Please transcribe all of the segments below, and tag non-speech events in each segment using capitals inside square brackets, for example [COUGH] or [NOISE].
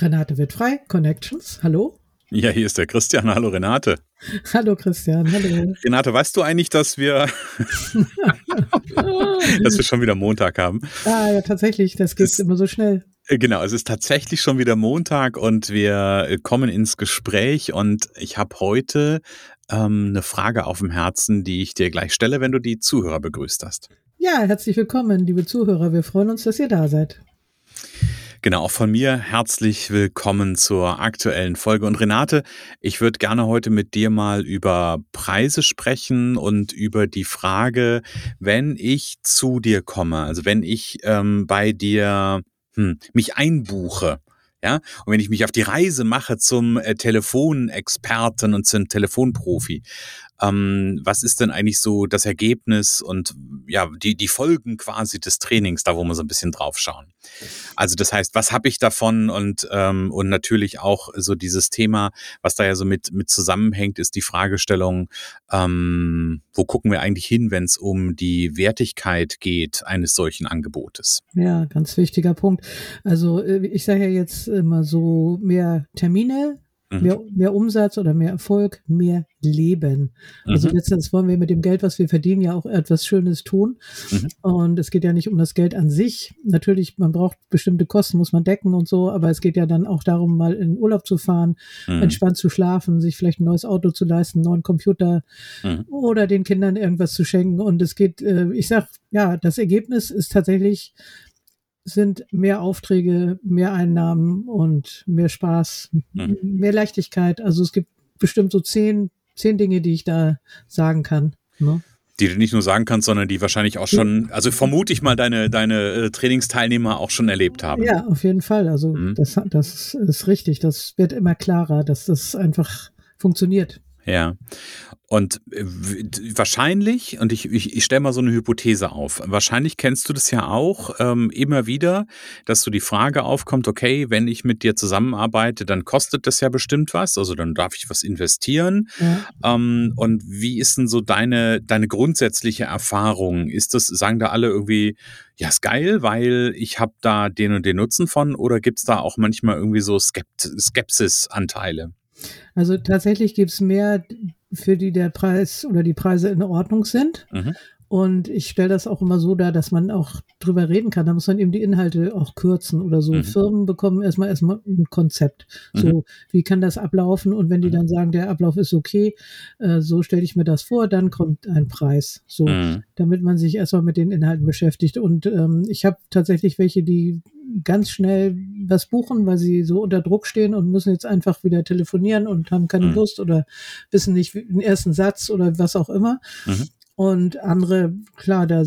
Renate wird frei, Connections, hallo. Ja, hier ist der Christian. Hallo Renate. [LAUGHS] Hallo Christian, hallo. Renate, weißt du eigentlich, dass wir, [LAUGHS] dass wir schon wieder Montag haben? Ah ja, tatsächlich, das geht es, immer so schnell. Äh, genau, es ist tatsächlich schon wieder Montag und wir äh, kommen ins Gespräch und ich habe heute ähm, eine Frage auf dem Herzen, die ich dir gleich stelle, wenn du die Zuhörer begrüßt hast. Ja, herzlich willkommen, liebe Zuhörer. Wir freuen uns, dass ihr da seid. Genau, auch von mir herzlich willkommen zur aktuellen Folge. Und Renate, ich würde gerne heute mit dir mal über Preise sprechen und über die Frage, wenn ich zu dir komme, also wenn ich ähm, bei dir hm, mich einbuche, ja, und wenn ich mich auf die Reise mache zum äh, Telefonexperten und zum Telefonprofi, ähm, was ist denn eigentlich so das Ergebnis und ja, die, die Folgen quasi des Trainings, da wo wir so ein bisschen drauf schauen. Also das heißt, was habe ich davon und, ähm, und natürlich auch so dieses Thema, was da ja so mit, mit zusammenhängt, ist die Fragestellung, ähm, wo gucken wir eigentlich hin, wenn es um die Wertigkeit geht eines solchen Angebotes? Ja, ganz wichtiger Punkt. Also äh, ich sage ja jetzt immer so mehr Termine, Mhm. Mehr, mehr Umsatz oder mehr Erfolg, mehr Leben. Also mhm. letztendlich wollen wir mit dem Geld, was wir verdienen, ja auch etwas Schönes tun. Mhm. Und es geht ja nicht um das Geld an sich. Natürlich, man braucht bestimmte Kosten, muss man decken und so, aber es geht ja dann auch darum, mal in Urlaub zu fahren, mhm. entspannt zu schlafen, sich vielleicht ein neues Auto zu leisten, einen neuen Computer mhm. oder den Kindern irgendwas zu schenken. Und es geht, äh, ich sag, ja, das Ergebnis ist tatsächlich sind mehr Aufträge, mehr Einnahmen und mehr Spaß, mhm. mehr Leichtigkeit. Also es gibt bestimmt so zehn, zehn Dinge, die ich da sagen kann. Ne? Die du nicht nur sagen kannst, sondern die wahrscheinlich auch schon, also vermute ich mal, deine, deine äh, Trainingsteilnehmer auch schon erlebt haben. Ja, auf jeden Fall. Also mhm. das, das ist richtig. Das wird immer klarer, dass das einfach funktioniert. Ja. Und äh, wahrscheinlich, und ich, ich, ich stelle mal so eine Hypothese auf, wahrscheinlich kennst du das ja auch ähm, immer wieder, dass so die Frage aufkommt, okay, wenn ich mit dir zusammenarbeite, dann kostet das ja bestimmt was, also dann darf ich was investieren. Ja. Ähm, und wie ist denn so deine, deine grundsätzliche Erfahrung? Ist das, sagen da alle irgendwie, ja, ist geil, weil ich habe da den und den Nutzen von, oder gibt es da auch manchmal irgendwie so Skept Skepsis-Anteile? Also tatsächlich gibt es mehr, für die der Preis oder die Preise in Ordnung sind. Mhm. Und ich stelle das auch immer so dar, dass man auch drüber reden kann. Da muss man eben die Inhalte auch kürzen oder so. Mhm. Firmen bekommen erstmal erstmal ein Konzept. So, mhm. wie kann das ablaufen? Und wenn die mhm. dann sagen, der Ablauf ist okay, äh, so stelle ich mir das vor, dann kommt ein Preis. So, mhm. damit man sich erstmal mit den Inhalten beschäftigt. Und ähm, ich habe tatsächlich welche, die ganz schnell was buchen, weil sie so unter Druck stehen und müssen jetzt einfach wieder telefonieren und haben keine mhm. Lust oder wissen nicht den ersten Satz oder was auch immer. Mhm. Und andere, klar, da,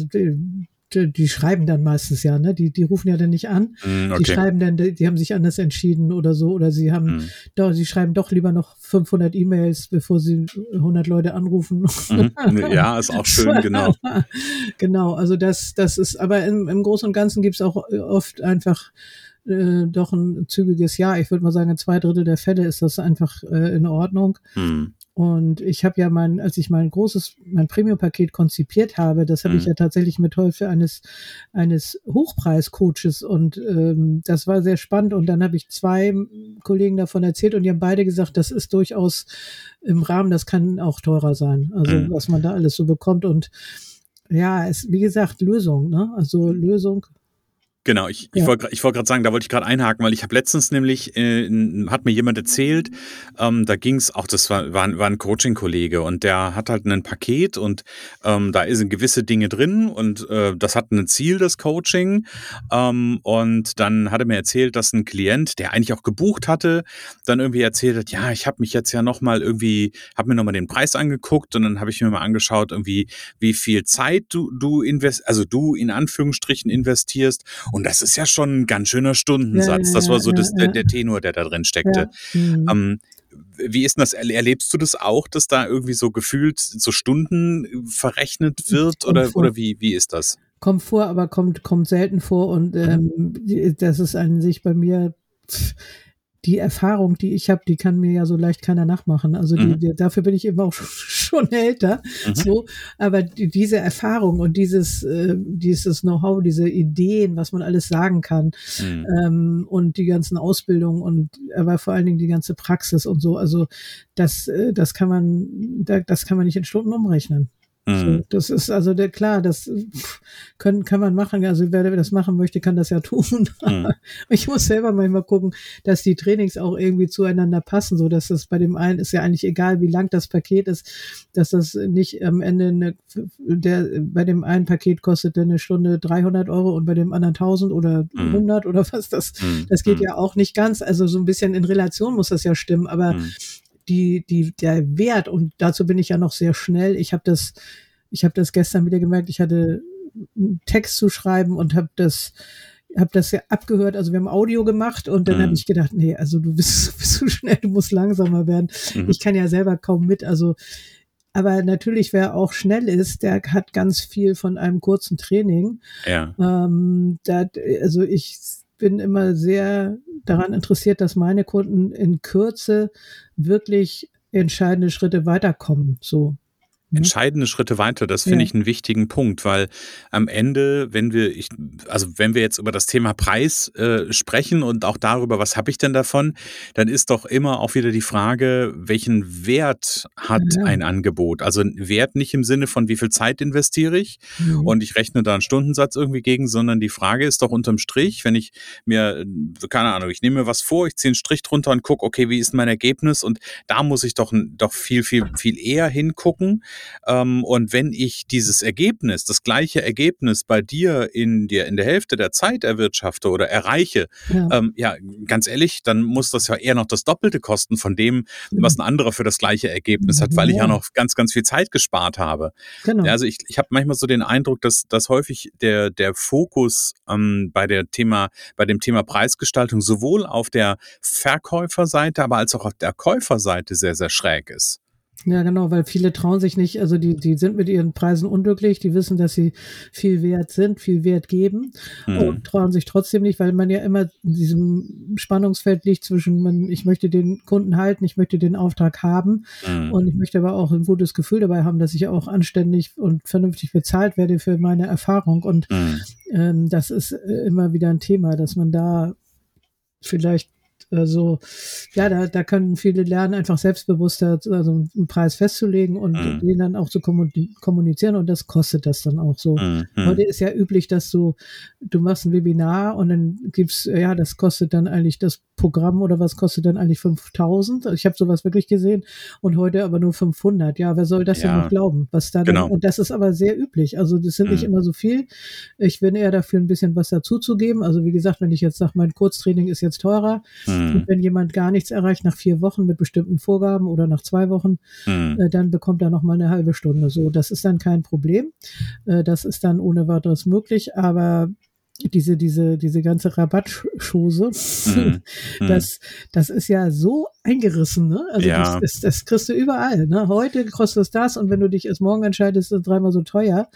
die, schreiben dann meistens ja, ne? Die, die rufen ja dann nicht an. Mm, okay. Die schreiben dann, die haben sich anders entschieden oder so, oder sie haben, mm. doch, sie schreiben doch lieber noch 500 E-Mails, bevor sie 100 Leute anrufen. Mhm. Ja, ist auch [LAUGHS] schön, genau. [LAUGHS] genau, also das, das ist, aber im, im Großen und Ganzen gibt's auch oft einfach äh, doch ein zügiges Ja. Ich würde mal sagen, in zwei Drittel der Fälle ist das einfach äh, in Ordnung. Hm. Und ich habe ja mein, als ich mein großes, mein Premium-Paket konzipiert habe, das habe mhm. ich ja tatsächlich mit Hilfe eines eines Hochpreis-Coaches und ähm, das war sehr spannend. Und dann habe ich zwei Kollegen davon erzählt und die haben beide gesagt, das ist durchaus im Rahmen, das kann auch teurer sein. Also mhm. was man da alles so bekommt und ja, es wie gesagt Lösung, ne? Also Lösung Genau, ich, ich ja. wollte ich wollt gerade sagen, da wollte ich gerade einhaken, weil ich habe letztens nämlich, äh, hat mir jemand erzählt, ähm, da ging es auch, das war, war, war ein Coaching-Kollege und der hat halt ein Paket und ähm, da sind gewisse Dinge drin und äh, das hat ein Ziel, das Coaching. Ähm, und dann hat er mir erzählt, dass ein Klient, der eigentlich auch gebucht hatte, dann irgendwie erzählt hat, ja, ich habe mich jetzt ja nochmal irgendwie, habe mir nochmal den Preis angeguckt und dann habe ich mir mal angeschaut, irgendwie, wie viel Zeit du, du invest, also du in Anführungsstrichen investierst und das ist ja schon ein ganz schöner Stundensatz. Das war so das, der, der, Tenor, der da drin steckte. Mhm. Ähm, wie ist denn das? Erlebst du das auch, dass da irgendwie so gefühlt so Stunden verrechnet wird oder, oder wie, wie ist das? Kommt vor, aber kommt, kommt selten vor und mhm. ähm, das ist an sich bei mir die Erfahrung, die ich habe, die kann mir ja so leicht keiner nachmachen. Also die, mhm. die, dafür bin ich eben auch [LAUGHS] schon älter. Mhm. So, aber die, diese Erfahrung und dieses äh, dieses Know-how, diese Ideen, was man alles sagen kann mhm. ähm, und die ganzen Ausbildungen und aber vor allen Dingen die ganze Praxis und so. Also das äh, das kann man das kann man nicht in Stunden umrechnen. Mhm. So, das ist also der, klar, das können, kann man machen. Also wer das machen möchte, kann das ja [LAUGHS] tun. Mhm. ich muss selber manchmal gucken, dass die Trainings auch irgendwie zueinander passen, so dass das bei dem einen ist ja eigentlich egal, wie lang das Paket ist, dass das nicht am Ende eine, der bei dem einen Paket kostet eine Stunde 300 Euro und bei dem anderen 1000 oder mhm. 100 oder was das. Mhm. Das geht mhm. ja auch nicht ganz. Also so ein bisschen in Relation muss das ja stimmen, aber mhm die, die, der Wert, und dazu bin ich ja noch sehr schnell, ich habe das, ich habe das gestern wieder gemerkt, ich hatte einen Text zu schreiben und habe das habe das ja abgehört, also wir haben Audio gemacht und dann mhm. habe ich gedacht, nee, also du bist, [LAUGHS] bist so schnell, du musst langsamer werden. Mhm. Ich kann ja selber kaum mit, also aber natürlich, wer auch schnell ist, der hat ganz viel von einem kurzen Training. Ja. Ähm, da, also ich bin immer sehr daran interessiert, dass meine Kunden in Kürze wirklich entscheidende Schritte weiterkommen. So. Mhm. entscheidende Schritte weiter. Das finde ja. ich einen wichtigen Punkt, weil am Ende, wenn wir, ich, also wenn wir jetzt über das Thema Preis äh, sprechen und auch darüber, was habe ich denn davon, dann ist doch immer auch wieder die Frage, welchen Wert hat ja. ein Angebot? Also Wert nicht im Sinne von, wie viel Zeit investiere ich mhm. und ich rechne da einen Stundensatz irgendwie gegen, sondern die Frage ist doch unterm Strich, wenn ich mir, keine Ahnung, ich nehme mir was vor, ich ziehe einen Strich drunter und gucke, okay, wie ist mein Ergebnis? Und da muss ich doch, doch viel, viel, viel eher hingucken ähm, und wenn ich dieses Ergebnis, das gleiche Ergebnis bei dir in der, in der Hälfte der Zeit erwirtschafte oder erreiche, ja. Ähm, ja, ganz ehrlich, dann muss das ja eher noch das Doppelte kosten von dem, was ein anderer für das gleiche Ergebnis hat, weil ich ja noch ganz, ganz viel Zeit gespart habe. Genau. Ja, also ich, ich habe manchmal so den Eindruck, dass, dass häufig der, der Fokus ähm, bei der Thema, bei dem Thema Preisgestaltung sowohl auf der Verkäuferseite, aber als auch auf der Käuferseite sehr, sehr schräg ist. Ja, genau, weil viele trauen sich nicht, also die, die sind mit ihren Preisen unglücklich, die wissen, dass sie viel wert sind, viel Wert geben mhm. und trauen sich trotzdem nicht, weil man ja immer in diesem Spannungsfeld liegt zwischen, man, ich möchte den Kunden halten, ich möchte den Auftrag haben mhm. und ich möchte aber auch ein gutes Gefühl dabei haben, dass ich auch anständig und vernünftig bezahlt werde für meine Erfahrung und mhm. ähm, das ist äh, immer wieder ein Thema, dass man da vielleicht äh, so, ja, da, da können viele lernen, einfach selbstbewusster also einen Preis festzulegen und mhm. den dann auch zu kommunizieren und das kostet das dann auch so. Mhm. Heute ist ja üblich, dass du, du machst ein Webinar und dann gibt's, ja, das kostet dann eigentlich das Programm oder was kostet dann eigentlich 5000? Ich habe sowas wirklich gesehen und heute aber nur 500. Ja, wer soll das ja. denn noch glauben? Was da genau. und das ist aber sehr üblich. Also das sind mhm. nicht immer so viel. Ich bin eher dafür, ein bisschen was dazuzugeben. Also wie gesagt, wenn ich jetzt sage, mein Kurztraining ist jetzt teurer, Mhm. Und wenn jemand gar nichts erreicht nach vier Wochen mit bestimmten Vorgaben oder nach zwei Wochen, mhm. äh, dann bekommt er noch mal eine halbe Stunde. So, das ist dann kein Problem. Äh, das ist dann ohne weiteres möglich. Aber diese, diese, diese ganze Rabattschose, mhm. [LAUGHS] das, das ist ja so eingerissen, ne? Also ja. das, das, das kriegst du überall, ne? Heute kostet es das und wenn du dich erst morgen entscheidest, ist es dreimal so teuer.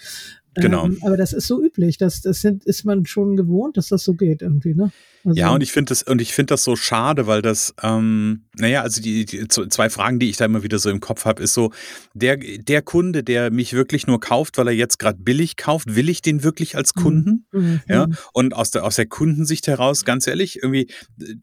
Genau. Ähm, aber das ist so üblich, das, das sind, ist man schon gewohnt, dass das so geht irgendwie, ne? Also, ja, und ich finde das, und ich finde das so schade, weil das, ähm, naja, also die, die zwei Fragen, die ich da immer wieder so im Kopf habe, ist so, der, der Kunde, der mich wirklich nur kauft, weil er jetzt gerade billig kauft, will ich den wirklich als mhm. Kunden? Mhm. Ja. Und aus der, aus der Kundensicht heraus, ganz ehrlich, irgendwie,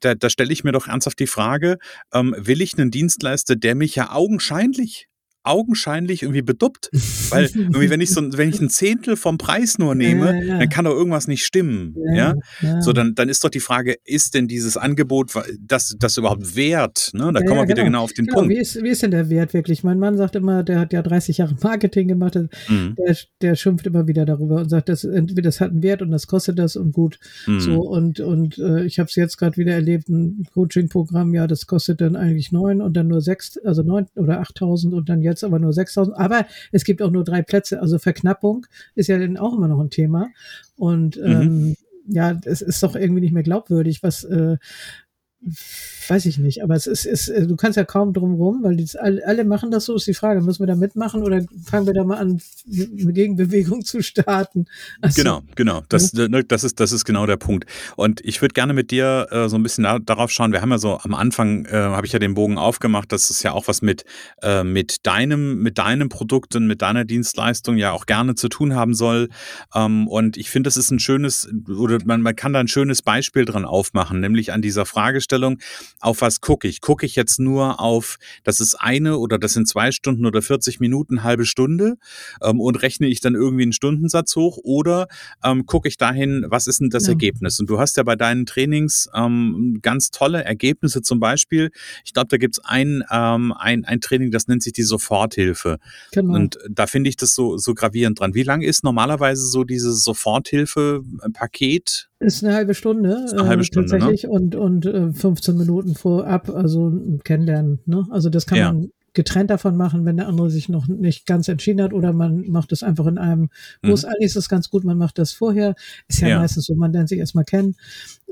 da, da stelle ich mir doch ernsthaft die Frage, ähm, will ich einen Dienstleister, der mich ja augenscheinlich augenscheinlich irgendwie beduppt. [LAUGHS] Weil irgendwie, wenn ich so, wenn ich ein Zehntel vom Preis nur nehme, ja, ja. dann kann doch irgendwas nicht stimmen. Ja, ja? So, dann, dann ist doch die Frage, ist denn dieses Angebot das, das überhaupt wert? Ne? Da kommen wir wieder genau, genau auf den genau. Punkt. Wie ist, wie ist denn der Wert wirklich? Mein Mann sagt immer, der hat ja 30 Jahre Marketing gemacht, mhm. der, der schimpft immer wieder darüber und sagt, das, das hat einen Wert und das kostet das und gut. Mhm. So, und, und äh, ich habe es jetzt gerade wieder erlebt, ein Coaching-Programm, ja, das kostet dann eigentlich neun und dann nur sechs, also neun oder achttausend und dann jetzt aber nur sechstausend. Aber es gibt auch nur drei Plätze. Also Verknappung ist ja dann auch immer noch ein Thema. Und mhm. ähm, ja, es ist doch irgendwie nicht mehr glaubwürdig, was äh, weiß ich nicht, aber es ist, ist äh, du kannst ja kaum drum rum, weil die, alle machen das so, ist die Frage, müssen wir da mitmachen oder fangen wir da mal an, eine Gegenbewegung zu starten? Also, genau, genau, das, ja. Ne, das, ist, das ist genau der Punkt. Und ich würde gerne mit dir äh, so ein bisschen da, darauf schauen, wir haben ja so am Anfang, äh, habe ich ja den Bogen aufgemacht, dass es ja auch was mit, äh, mit deinem, mit deinem Produkt und mit deiner Dienstleistung ja auch gerne zu tun haben soll. Ähm, und ich finde, das ist ein schönes, oder man, man kann da ein schönes Beispiel dran aufmachen, nämlich an dieser Fragestellung, auf was gucke ich? Gucke ich jetzt nur auf, das ist eine oder das sind zwei Stunden oder 40 Minuten, halbe Stunde ähm, und rechne ich dann irgendwie einen Stundensatz hoch oder ähm, gucke ich dahin, was ist denn das ja. Ergebnis? Und du hast ja bei deinen Trainings ähm, ganz tolle Ergebnisse zum Beispiel. Ich glaube, da gibt es ein, ähm, ein, ein Training, das nennt sich die Soforthilfe. Genau. Und da finde ich das so, so gravierend dran. Wie lang ist normalerweise so dieses Soforthilfe-Paket? Ist eine halbe Stunde. Ist eine halbe äh, Stunde, tatsächlich ne? und, und äh, 15 Minuten vorab, also kennenlernen. Ne? Also das kann ja. man getrennt davon machen, wenn der andere sich noch nicht ganz entschieden hat oder man macht es einfach in einem Kurs. Mhm. Eigentlich ist es ganz gut, man macht das vorher. Ist ja, ja. meistens so, man lernt sich erstmal kennen.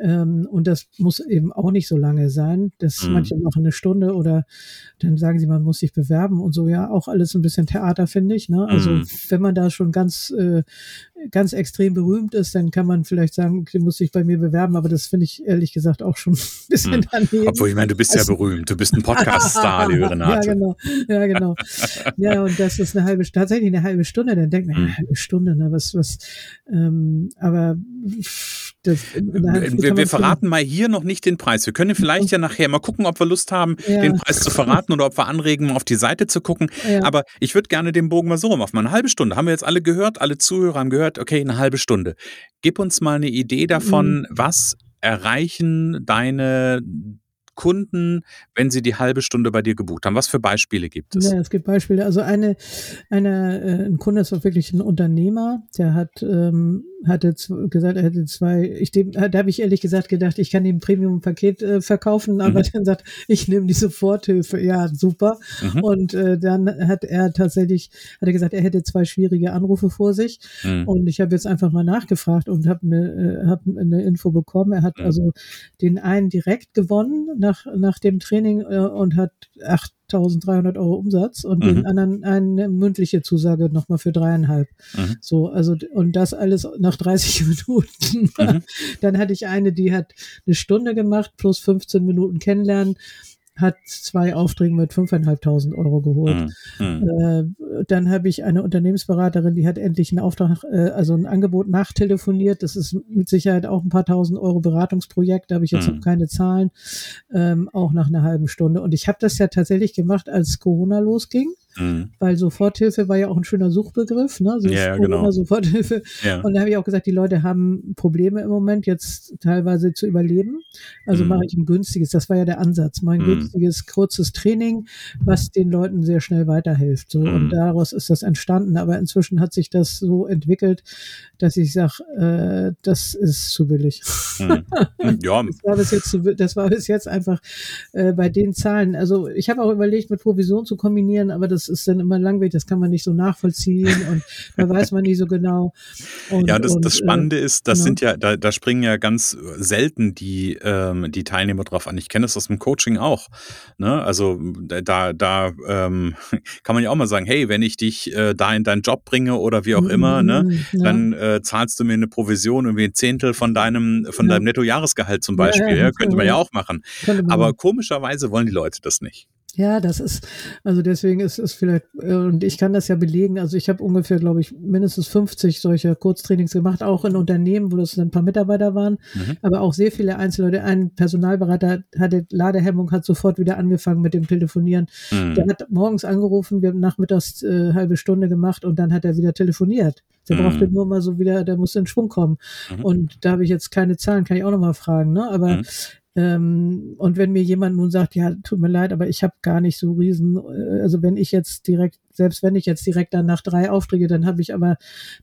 Ähm, und das muss eben auch nicht so lange sein. Das mhm. manche machen eine Stunde oder dann sagen sie, man muss sich bewerben und so. Ja, auch alles ein bisschen Theater, finde ich. Ne? Also mhm. wenn man da schon ganz, äh, ganz extrem berühmt ist, dann kann man vielleicht sagen, du musst dich bei mir bewerben. Aber das finde ich ehrlich gesagt auch schon [LAUGHS] ein bisschen mhm. daneben. Obwohl, ich meine, du bist also, ja berühmt. Du bist ein Podcast-Star, [LAUGHS] liebe Renate. Ja, genau. Ja, genau. [LAUGHS] ja, und das ist eine halbe, tatsächlich eine halbe Stunde. Dann denkt man, eine mhm. halbe Stunde, ne? Was, was, ähm, aber das, wir, wir verraten mal hier noch nicht den Preis. Wir können vielleicht ja nachher mal gucken, ob wir Lust haben, ja. den Preis zu verraten oder ob wir anregen, auf die Seite zu gucken. Ja. Aber ich würde gerne den Bogen mal so rum auf mal eine halbe Stunde. Haben wir jetzt alle gehört, alle Zuhörer haben gehört, okay, eine halbe Stunde. Gib uns mal eine Idee davon, mhm. was erreichen deine Kunden, wenn sie die halbe Stunde bei dir gebucht haben? Was für Beispiele gibt es? Ja, es gibt Beispiele. Also eine, eine äh, ein Kunde ist auch wirklich ein Unternehmer, der hat ähm, hatte gesagt, er hätte zwei, ich dem, da habe ich ehrlich gesagt gedacht, ich kann ihm Premium-Paket äh, verkaufen, aber mhm. [LAUGHS] dann sagt, ich nehme die Soforthilfe. Ja, super. Mhm. Und äh, dann hat er tatsächlich, hat er gesagt, er hätte zwei schwierige Anrufe vor sich. Mhm. Und ich habe jetzt einfach mal nachgefragt und habe eine, äh, hab eine Info bekommen. Er hat mhm. also den einen direkt gewonnen nach, nach dem Training äh, und hat acht 1300 Euro Umsatz und mhm. den anderen eine mündliche Zusage nochmal für dreieinhalb. Mhm. So, also, und das alles nach 30 [LAUGHS] Minuten. Mhm. Dann hatte ich eine, die hat eine Stunde gemacht plus 15 Minuten kennenlernen hat zwei Aufträge mit 5.500 Euro geholt. Mhm. Äh, dann habe ich eine Unternehmensberaterin, die hat endlich einen Auftrag, äh, also ein Angebot nachtelefoniert. Das ist mit Sicherheit auch ein paar tausend Euro Beratungsprojekt. Da habe ich jetzt mhm. noch keine Zahlen. Ähm, auch nach einer halben Stunde. Und ich habe das ja tatsächlich gemacht, als Corona losging. Mhm. Weil Soforthilfe war ja auch ein schöner Suchbegriff, ne? So ja, genau. Soforthilfe. Ja. Und da habe ich auch gesagt, die Leute haben Probleme im Moment jetzt teilweise zu überleben. Also mhm. mache ich ein günstiges, das war ja der Ansatz, mein mhm. günstiges, kurzes Training, was den Leuten sehr schnell weiterhilft. So. Und mhm. daraus ist das entstanden. Aber inzwischen hat sich das so entwickelt, dass ich sage, äh, das ist zu billig. Mhm. [LAUGHS] Ja. das, war bis jetzt zu, das war bis jetzt einfach äh, bei den Zahlen. Also ich habe auch überlegt, mit Provision zu kombinieren, aber das das ist dann immer langweilig, das kann man nicht so nachvollziehen und da weiß man nicht so genau. Und, ja, das, und, das Spannende äh, ist, das ja. sind ja, da, da springen ja ganz selten die, ähm, die Teilnehmer drauf an. Ich kenne das aus dem Coaching auch. Ne? Also da, da ähm, [LAUGHS] kann man ja auch mal sagen, hey, wenn ich dich äh, da in deinen Job bringe oder wie auch immer, ne, mhm, ja. dann äh, zahlst du mir eine Provision, irgendwie ein Zehntel von deinem, von ja. deinem Nettojahresgehalt zum Beispiel. Ja, könnte man ja auch machen. Aber komischerweise wollen die Leute das nicht. Ja, das ist, also deswegen ist es vielleicht, äh, und ich kann das ja belegen, also ich habe ungefähr, glaube ich, mindestens 50 solcher Kurztrainings gemacht, auch in Unternehmen, wo das ein paar Mitarbeiter waren, mhm. aber auch sehr viele Einzelleute. Ein Personalberater hatte Ladehemmung, hat sofort wieder angefangen mit dem Telefonieren. Mhm. Der hat morgens angerufen, wir haben nachmittags äh, halbe Stunde gemacht und dann hat er wieder telefoniert. Der mhm. brauchte nur mal so wieder, der musste in Schwung kommen. Mhm. Und da habe ich jetzt keine Zahlen, kann ich auch nochmal fragen, ne? Aber mhm. Ähm, und wenn mir jemand nun sagt, ja, tut mir leid, aber ich habe gar nicht so riesen, äh, also wenn ich jetzt direkt selbst wenn ich jetzt direkt dann nach drei Aufträge, dann habe ich aber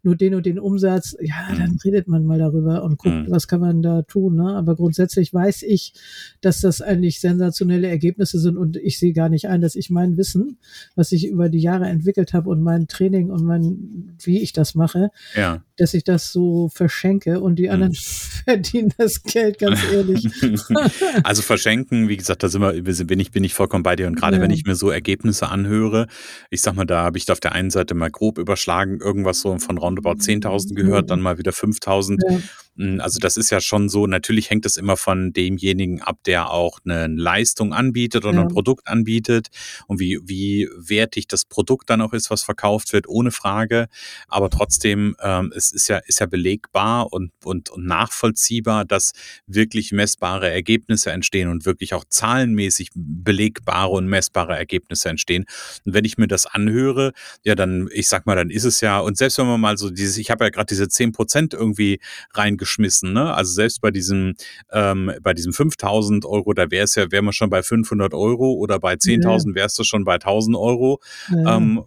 nur den und den Umsatz, ja, dann mhm. redet man mal darüber und guckt, mhm. was kann man da tun. Ne? Aber grundsätzlich weiß ich, dass das eigentlich sensationelle Ergebnisse sind und ich sehe gar nicht ein, dass ich mein Wissen, was ich über die Jahre entwickelt habe und mein Training und mein, wie ich das mache, ja. dass ich das so verschenke und die anderen mhm. [LAUGHS] verdienen das Geld, ganz ehrlich. [LAUGHS] also verschenken, wie gesagt, da sind wir, bin ich, bin ich vollkommen bei dir und gerade ja. wenn ich mir so Ergebnisse anhöre, ich sag mal, da habe ich auf der einen Seite mal grob überschlagen, irgendwas so von roundabout 10.000 gehört, dann mal wieder 5.000. Ja. Hm, also das ist ja schon so, natürlich hängt es immer von demjenigen ab, der auch eine Leistung anbietet oder ja. ein Produkt anbietet und wie, wie wertig das Produkt dann auch ist, was verkauft wird, ohne Frage. Aber trotzdem, ähm, es ist ja, ist ja belegbar und, und, und nachvollziehbar, dass wirklich messbare Ergebnisse entstehen und wirklich auch zahlenmäßig belegbare und messbare Ergebnisse entstehen. Und wenn ich mir das anhöre, ja, dann, ich sag mal, dann ist es ja, und selbst wenn man mal so dieses, ich habe ja gerade diese zehn Prozent irgendwie reingeschaut, geschmissen. Ne? Also selbst bei diesem, ähm, bei diesem 5000 Euro, da wäre es ja, wären wir schon bei 500 Euro oder bei 10.000 ja. wärst du schon bei 1000 Euro. Ja. Ähm,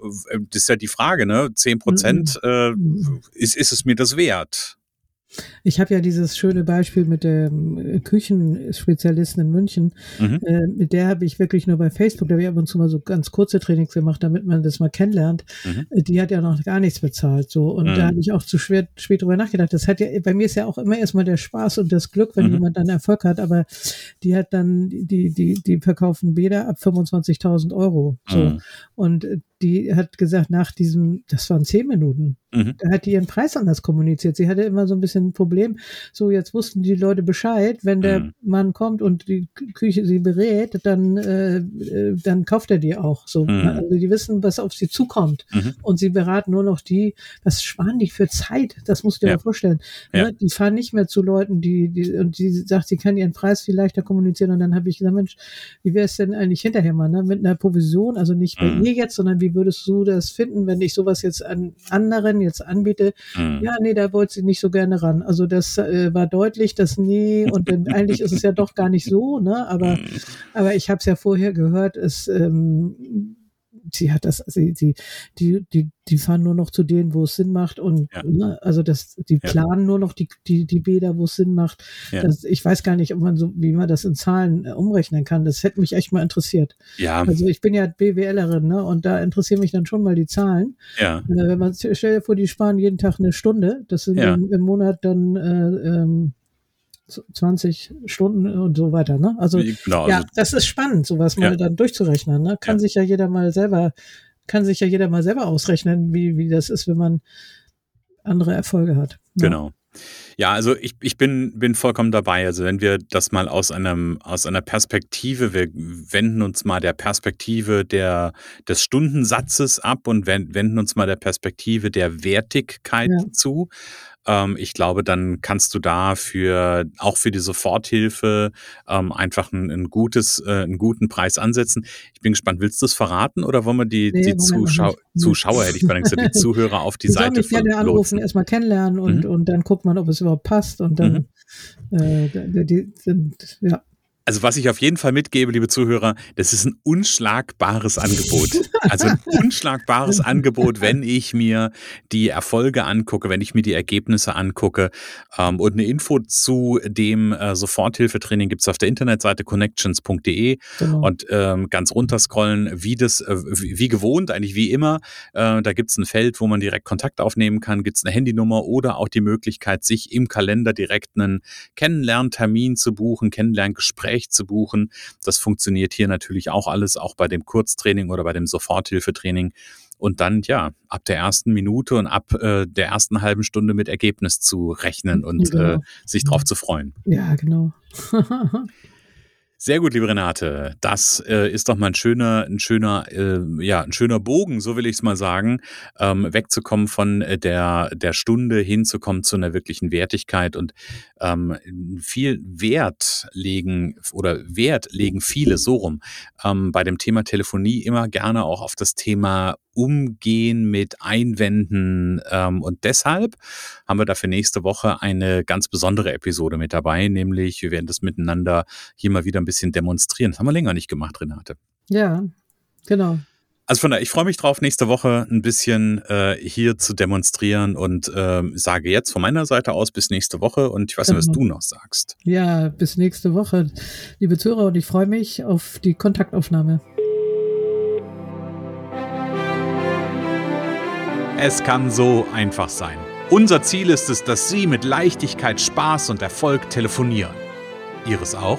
das ist ja die Frage, ne? 10 Prozent, mhm. äh, mhm. ist, ist es mir das wert? Ich habe ja dieses schöne Beispiel mit dem äh, Küchenspezialisten in München. Mhm. Äh, mit der habe ich wirklich nur bei Facebook, da habe ich ab und zu mal so ganz kurze Trainings gemacht, damit man das mal kennenlernt. Mhm. Äh, die hat ja noch gar nichts bezahlt. So. Und mhm. da habe ich auch zu schwer, spät drüber nachgedacht. Das hat ja, bei mir ist ja auch immer erstmal der Spaß und das Glück, wenn mhm. jemand dann Erfolg hat, aber die hat dann, die, die, die verkaufen Bäder ab 25.000 Euro. So. Mhm. Und äh, die hat gesagt, nach diesem, das waren zehn Minuten, mhm. da hat die ihren Preis anders kommuniziert. Sie hatte immer so ein bisschen ein Problem. So, jetzt wussten die Leute Bescheid, wenn der mhm. Mann kommt und die Küche sie berät, dann, äh, äh, dann kauft er die auch. So, mhm. also die wissen, was auf sie zukommt. Mhm. Und sie beraten nur noch die, was sparen die für Zeit? Das musst du dir ja. mal vorstellen. Ja. Ne? Die fahren nicht mehr zu Leuten, die, die, und die sagt, sie kann ihren Preis viel leichter kommunizieren. Und dann habe ich gesagt, Mensch, wie wäre es denn eigentlich hinterher mal, ne? Mit einer Provision, also nicht bei mhm. ihr jetzt, sondern wie würdest du das finden, wenn ich sowas jetzt an anderen jetzt anbiete? Mhm. Ja, nee, da wollte sie nicht so gerne ran. Also das äh, war deutlich, dass nee, und dann, [LAUGHS] eigentlich ist es ja doch gar nicht so, ne? Aber, mhm. aber ich habe es ja vorher gehört, es ähm, sie hat das, sie, sie, die, die, die fahren nur noch zu denen, wo es Sinn macht und ja. ne, also das, die ja. planen nur noch die, die, die Bäder, wo es Sinn macht. Ja. Das, ich weiß gar nicht, ob man so, wie man das in Zahlen äh, umrechnen kann. Das hätte mich echt mal interessiert. Ja. Also ich bin ja BWLerin, ne, und da interessieren mich dann schon mal die Zahlen. Ja. Äh, wenn man stell dir vor, die sparen jeden Tag eine Stunde, das sind im, im Monat dann äh, ähm, 20 Stunden und so weiter. Ne? Also genau, ja, also, das ist spannend, sowas mal dann durchzurechnen. Ne? Kann ja. sich ja jeder mal selber, kann sich ja jeder mal selber ausrechnen, wie, wie das ist, wenn man andere Erfolge hat. Ne? Genau. Ja, also ich, ich bin, bin vollkommen dabei. Also wenn wir das mal aus einem, aus einer Perspektive, wir wenden uns mal der Perspektive der, des Stundensatzes ab und wenden uns mal der Perspektive der Wertigkeit ja. zu. Ähm, ich glaube, dann kannst du da für auch für die Soforthilfe ähm, einfach ein, ein gutes, äh, einen guten Preis ansetzen. Ich bin gespannt, willst du es verraten oder wollen wir die, nee, die Zuschau Zuschauer, hätte ich mal gesagt, die [LAUGHS] Zuhörer auf die, die Seite von gerne anrufen, erstmal kennenlernen und, mhm. und dann guckt man, ob es überhaupt passt und dann mhm. äh, die, die sind, ja. Also was ich auf jeden Fall mitgebe, liebe Zuhörer, das ist ein unschlagbares Angebot. Also ein [LAUGHS] unschlagbares Angebot, wenn ich mir die Erfolge angucke, wenn ich mir die Ergebnisse angucke. Ähm, und eine Info zu dem äh, Soforthilfetraining gibt's auf der Internetseite connections.de genau. und ähm, ganz runterscrollen, wie das, äh, wie, gewohnt, eigentlich wie immer. Äh, da gibt's ein Feld, wo man direkt Kontakt aufnehmen kann, gibt's eine Handynummer oder auch die Möglichkeit, sich im Kalender direkt einen Kennenlerntermin zu buchen, Kennenlerngespräch Gespräch zu buchen. Das funktioniert hier natürlich auch alles, auch bei dem Kurztraining oder bei dem Soforthilfetraining. Und dann, ja, ab der ersten Minute und ab äh, der ersten halben Stunde mit Ergebnis zu rechnen und genau. äh, sich drauf zu freuen. Ja, genau. [LAUGHS] Sehr gut, liebe Renate. Das äh, ist doch mal ein schöner, ein schöner, äh, ja, ein schöner Bogen, so will ich es mal sagen, ähm, wegzukommen von äh, der, der Stunde hinzukommen zu einer wirklichen Wertigkeit und ähm, viel Wert legen oder Wert legen viele so rum ähm, bei dem Thema Telefonie immer gerne auch auf das Thema Umgehen mit Einwänden. Ähm, und deshalb haben wir dafür nächste Woche eine ganz besondere Episode mit dabei, nämlich wir werden das miteinander hier mal wieder ein bisschen demonstrieren. Das haben wir länger nicht gemacht, Renate. Ja, genau. Also von daher, ich freue mich drauf, nächste Woche ein bisschen äh, hier zu demonstrieren und äh, sage jetzt von meiner Seite aus bis nächste Woche und ich weiß nicht, was genau. du noch sagst. Ja, bis nächste Woche, liebe Zuhörer, und ich freue mich auf die Kontaktaufnahme. Es kann so einfach sein. Unser Ziel ist es, dass Sie mit Leichtigkeit, Spaß und Erfolg telefonieren. Ihres auch?